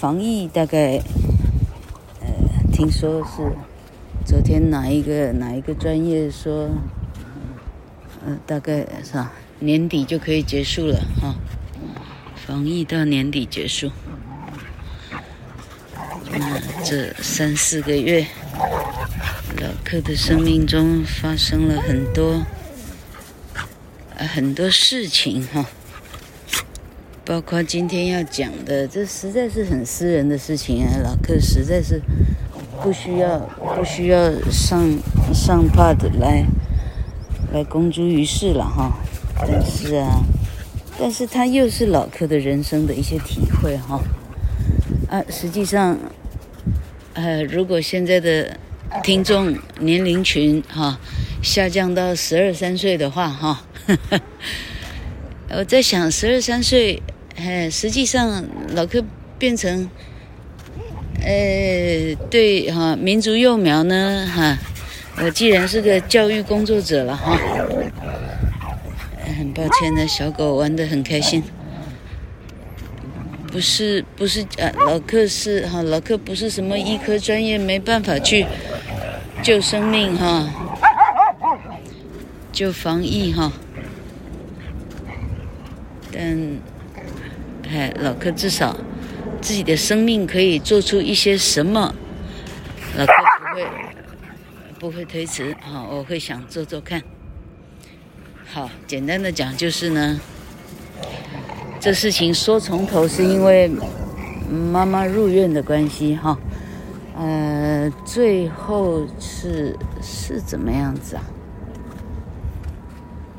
防疫大概，呃，听说是昨天哪一个哪一个专业说，呃，大概是吧，年底就可以结束了哈，防疫到年底结束。那这三四个月，老客的生命中发生了很多，呃，很多事情哈。包括今天要讲的，这实在是很私人的事情啊！老克实在是不需要不需要上上 pod 来来公诸于世了哈。但是啊，但是他又是老克的人生的一些体会哈。啊，实际上，呃，如果现在的听众年龄群哈下降到十二三岁的话哈，我在想十二三岁。哎，实际上老柯变成，呃，对哈，民族幼苗呢哈，我既然是个教育工作者了哈，很抱歉呢，小狗玩得很开心，不是不是啊，老克是哈，老克不是什么医科专业，没办法去救生命哈，救防疫哈，但。哎，老柯至少自己的生命可以做出一些什么？老柯不会不会推辞啊，我会想做做看。好，简单的讲就是呢，这事情说从头是因为妈妈入院的关系哈，呃，最后是是怎么样子啊？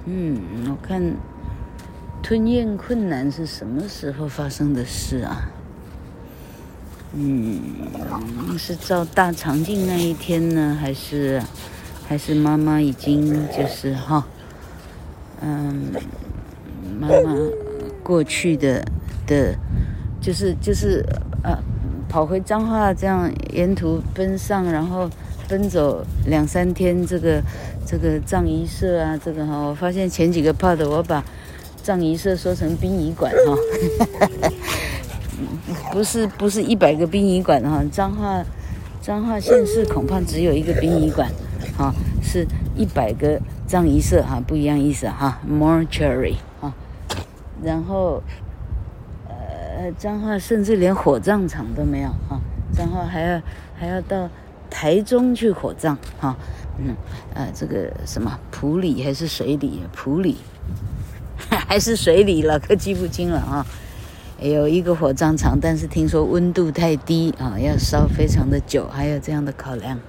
嗯，我看。吞咽困难是什么时候发生的事啊？嗯，是照大肠镜那一天呢，还是还是妈妈已经就是哈，嗯，妈妈过去的的，就是就是呃，跑回彰化这样沿途奔上，然后奔走两三天，这个这个葬仪社啊，这个哈，我发现前几个 part 我把。葬仪社说成殡仪馆哈，不是不是一百个殡仪馆哈，彰化彰化县市恐怕只有一个殡仪馆，哈，是一百个葬仪社哈，不一样意思哈，mortuary 哈，然后呃彰化甚至连火葬场都没有哈，彰化还要还要到台中去火葬哈，嗯呃这个什么埔里还是水里埔里。还是水里了，可记不清了啊。有一个火葬场，但是听说温度太低啊，要烧非常的久，还有这样的考量。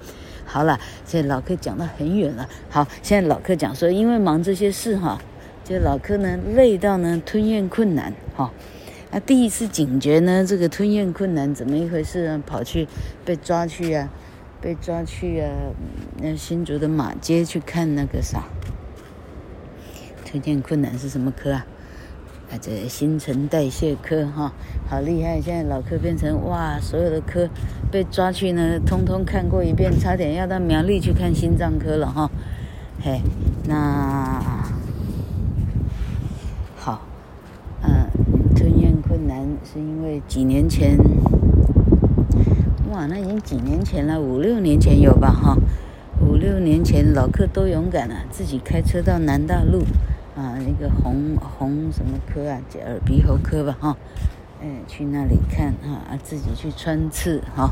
好了，这老克讲到很远了。好，现在老克讲说，因为忙这些事哈，就老克呢累到呢吞咽困难哈。那第一次警觉呢，这个吞咽困难怎么一回事呢？跑去被抓去啊，被抓去啊，那新竹的马街去看那个啥。吞咽困难是什么科啊？啊，这新陈代谢科哈，好厉害！现在老克变成哇，所有的科被抓去呢，通通看过一遍，差点要到苗栗去看心脏科了哈。嘿，那好，嗯，吞咽困难是因为几年前，哇，那已经几年前了，五六年前有吧哈？五六年前老克多勇敢啊，自己开车到南大路。啊，那个红红什么科啊，耳鼻喉科吧，哈，嗯，去那里看哈，啊，自己去穿刺哈，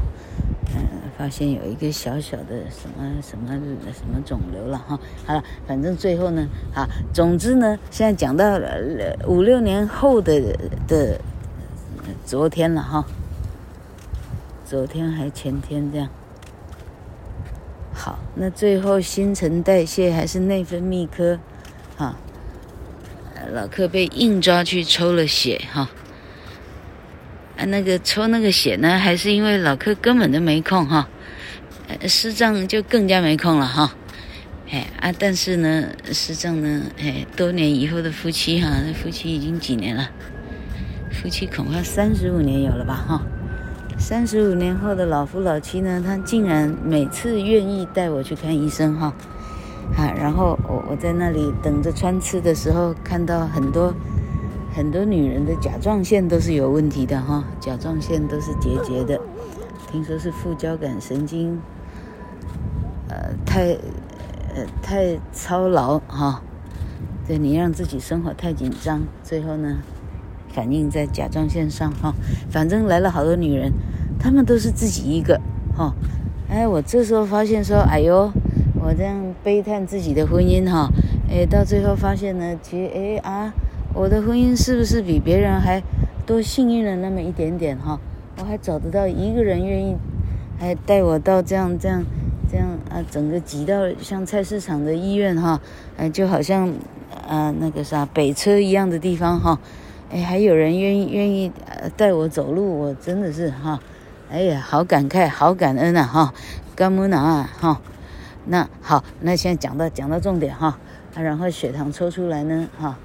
嗯，发现有一个小小的什么什么什么肿瘤了哈，好了，反正最后呢，啊，总之呢，现在讲到了五六年后的的昨天了哈，昨天还前天这样，好，那最后新陈代谢还是内分泌科，老克被硬抓去抽了血哈，啊，那个抽那个血呢，还是因为老克根本都没空哈，师丈就更加没空了哈，哎啊，但是呢，师丈呢，哎，多年以后的夫妻哈，那夫妻已经几年了，夫妻恐怕三十五年有了吧哈，三十五年后的老夫老妻呢，他竟然每次愿意带我去看医生哈。啊，然后我我在那里等着穿刺的时候，看到很多很多女人的甲状腺都是有问题的哈，甲状腺都是结节的，听说是副交感神经，呃，太，呃，太操劳哈，对你让自己生活太紧张，最后呢，反映在甲状腺上哈。反正来了好多女人，她们都是自己一个哈。哎，我这时候发现说，哎呦，我这样悲叹自己的婚姻哈。哎，到最后发现呢，其实哎啊，我的婚姻是不是比别人还多幸运了那么一点点哈？我还找得到一个人愿意，还带我到这样这样这样啊，整个挤到像菜市场的医院哈，哎，就好像啊那个啥北车一样的地方哈，哎，还有人愿意愿意呃带我走路，我真的是哈，哎呀，好感慨，好感恩啊哈，干木拿啊哈，那好，那现在讲到讲到重点哈。啊，然后血糖抽出来呢，哈，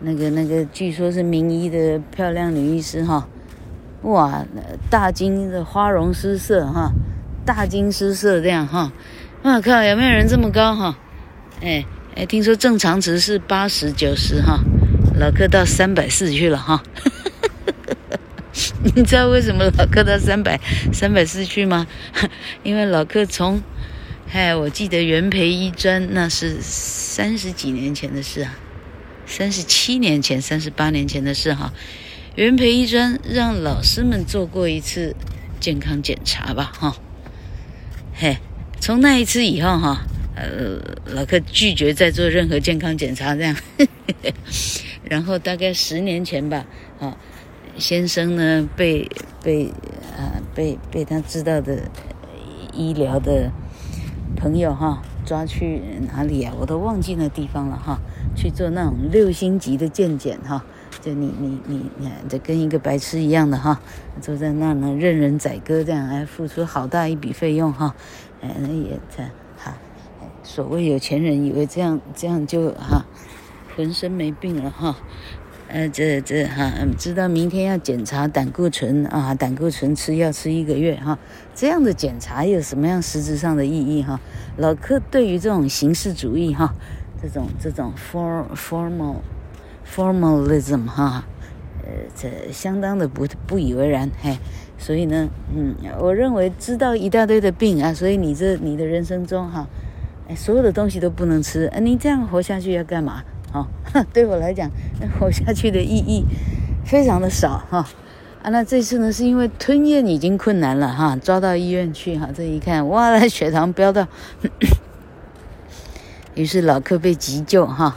那个那个，据说是名医的漂亮女医师哈，哇，大惊的花容失色哈，大惊失色这样哈，我靠，有没有人这么高哈？哎哎，听说正常值是八十九十哈，老客到三百四去了哈，你知道为什么老客到三百三百四去吗？因为老客从。哎，我记得元培医专那是三十几年前的事啊，三十七年前、三十八年前的事哈。元培医专让老师们做过一次健康检查吧，哈。嘿，从那一次以后哈，呃，老克拒绝再做任何健康检查，这样。然后大概十年前吧，啊，先生呢被被啊被被他知道的医疗的。朋友哈，抓去哪里啊？我都忘记那地方了哈。去做那种六星级的健检哈，就你你你你，这跟一个白痴一样的哈，坐在那呢任人宰割这样，还付出好大一笔费用哈。哎，也这哈，所谓有钱人以为这样这样就哈，浑身没病了哈。呃，这这哈，知道明天要检查胆固醇啊，胆固醇吃药吃一个月哈，这样的检查有什么样实质上的意义哈？老克对于这种形式主义哈，这种这种 form formal formalism 哈，呃，这相当的不不以为然嘿，所以呢，嗯，我认为知道一大堆的病啊，所以你这你的人生中哈，哎，所有的东西都不能吃，啊，你这样活下去要干嘛？哦，对我来讲，活下去的意义非常的少哈。啊，那这次呢，是因为吞咽已经困难了哈，抓到医院去哈，这一看，哇，那血糖飙到，于是老克被急救哈。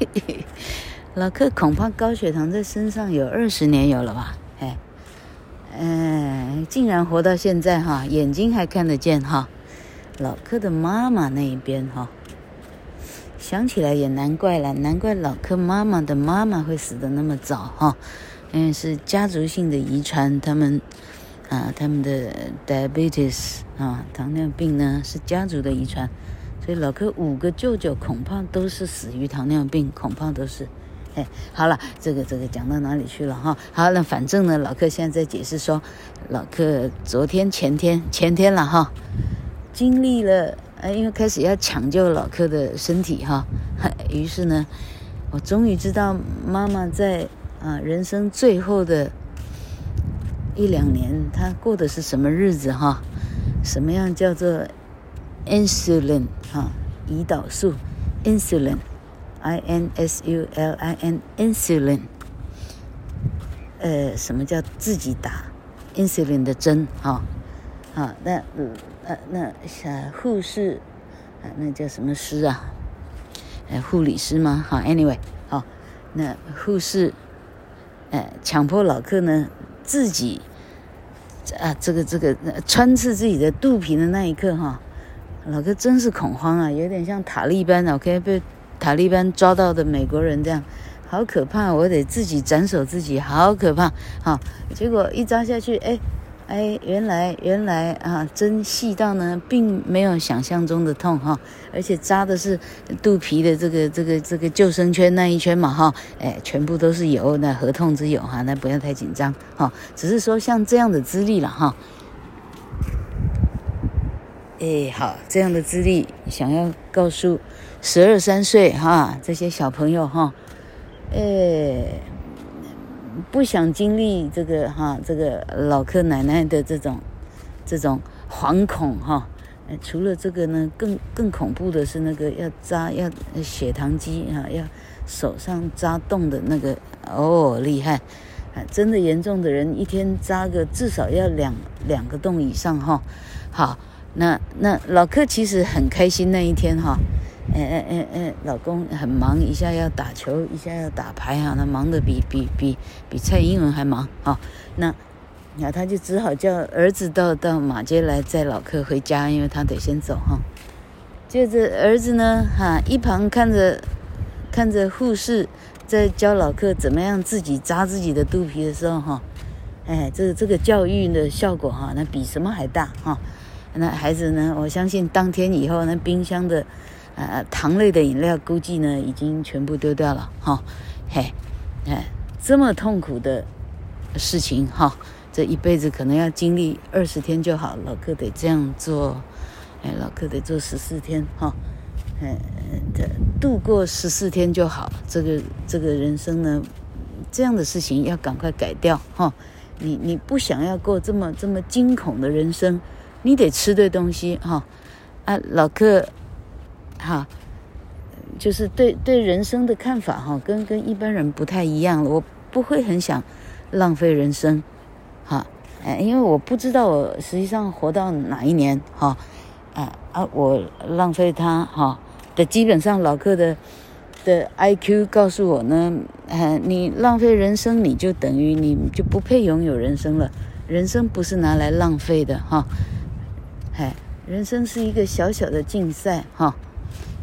老克恐怕高血糖在身上有二十年有了吧？哎，哎，竟然活到现在哈，眼睛还看得见哈。老克的妈妈那一边哈。想起来也难怪了，难怪老克妈妈的妈妈会死得那么早哈，因为是家族性的遗传，他们啊，他们的 diabetes 啊，糖尿病呢是家族的遗传，所以老克五个舅舅恐怕都是死于糖尿病，恐怕都是。哎，好了，这个这个讲到哪里去了哈？好，那反正呢，老克现在在解释说，老克昨天前天前天了哈，经历了。哎，因为开始要抢救老柯的身体哈，于是呢，我终于知道妈妈在啊人生最后的一两年，她过的是什么日子哈？什么样叫做 insulin 哈？胰岛素 insulin，I N S U L I N insulin，呃，什么叫自己打 insulin 的针哈？好，那嗯。呃，那小护士，啊，那叫什么师啊？呃，护理师吗？好，anyway，好，那护士，呃，强迫老克呢自己，啊，这个这个穿刺自己的肚皮的那一刻哈，老克真是恐慌啊，有点像塔利班，OK，被塔利班抓到的美国人这样，好可怕，我得自己斩首自己，好可怕，好，结果一扎下去，哎。哎，原来原来啊，针细到呢，并没有想象中的痛哈，而且扎的是肚皮的这个这个这个救生圈那一圈嘛哈，哎，全部都是油，那合痛之有哈，那不要太紧张哈，只是说像这样的资历了哈。哎，好，这样的资历想要告诉十二三岁哈这些小朋友哈，哎。不想经历这个哈，这个老克奶奶的这种这种惶恐哈。除了这个呢，更更恐怖的是那个要扎要血糖机哈，要手上扎洞的那个哦，厉害啊！真的严重的人一天扎个至少要两两个洞以上哈。好，那那老克其实很开心那一天哈。哎哎哎哎，老公很忙，一下要打球，一下要打牌哈，他忙得比比比比蔡英文还忙哈。那那他就只好叫儿子到到马街来载老客回家，因为他得先走哈。接着儿子呢哈，一旁看着看着护士在教老客怎么样自己扎自己的肚皮的时候哈，哎，这这个教育的效果哈，那比什么还大哈。那孩子呢，我相信当天以后那冰箱的。呃，糖类的饮料估计呢，已经全部丢掉了哈、嘿，哎，这么痛苦的事情哈、这一辈子可能要经历二十天就好，老克得这样做，哎，老克得做十四天哈，哎、这度过十四天就好。这个这个人生呢，这样的事情要赶快改掉哈、你你不想要过这么这么惊恐的人生，你得吃对东西哈、哦。啊，老克。哈，就是对对人生的看法哈，跟跟一般人不太一样。我不会很想浪费人生，哈，哎，因为我不知道我实际上活到哪一年，哈，啊啊，我浪费它哈的基本上老客的的 IQ 告诉我呢，呃，你浪费人生，你就等于你就不配拥有人生了。人生不是拿来浪费的哈，哎，人生是一个小小的竞赛哈。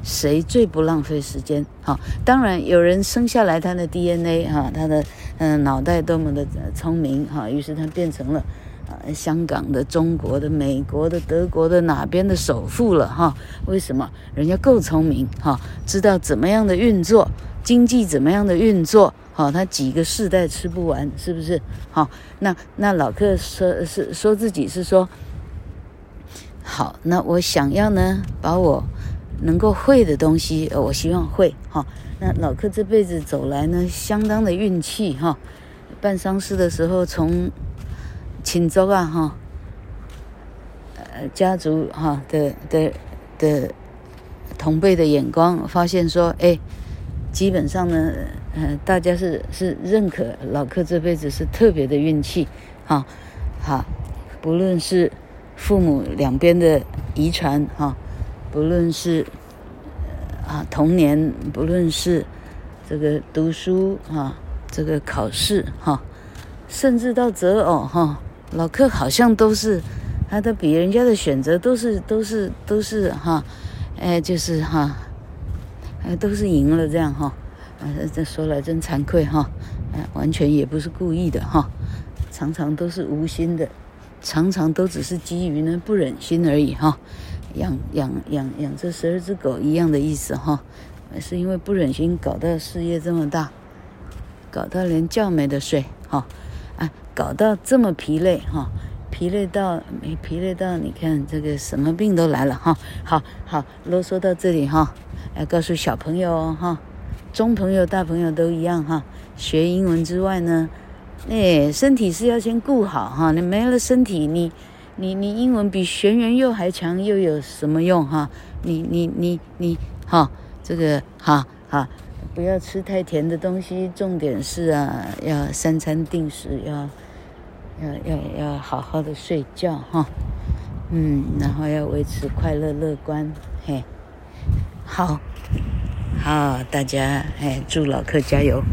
谁最不浪费时间？哈，当然有人生下来他的 DNA 哈，他的嗯脑袋多么的聪明哈，于是他变成了啊香港的、中国的、美国的、德国的哪边的首富了哈？为什么？人家够聪明哈，知道怎么样的运作经济，怎么样的运作哈？他几个世代吃不完，是不是？好，那那老克说是说自己是说好，那我想要呢，把我。能够会的东西，我希望会哈。那老克这辈子走来呢，相当的运气哈。办丧事的时候，从庆州啊哈，呃家族哈的的的同辈的眼光，发现说，哎，基本上呢，呃，大家是是认可老克这辈子是特别的运气哈。好，不论是父母两边的遗传哈。不论是啊童年，不论是这个读书啊，这个考试哈，甚至到择偶哈，老克好像都是他的比人家的选择都是都是都是哈，哎就是哈，哎都是赢了这样哈，啊这说来真惭愧哈，哎完全也不是故意的哈，常常都是无心的，常常都只是基于呢不忍心而已哈。养养养养这十二只狗一样的意思哈，是因为不忍心搞到事业这么大，搞到连觉没得睡哈，啊，搞到这么疲累哈，疲累到没疲累到你看这个什么病都来了哈，好好啰嗦到这里哈，来告诉小朋友哈，中朋友大朋友都一样哈，学英文之外呢，哎，身体是要先顾好哈，你没了身体你。你你英文比玄元又还强，又有什么用哈？你你你你哈，这个哈哈，不要吃太甜的东西。重点是啊，要三餐定时，要要要要好好的睡觉哈。嗯，然后要维持快乐乐观，嘿，好，好，大家哎，祝老客加油。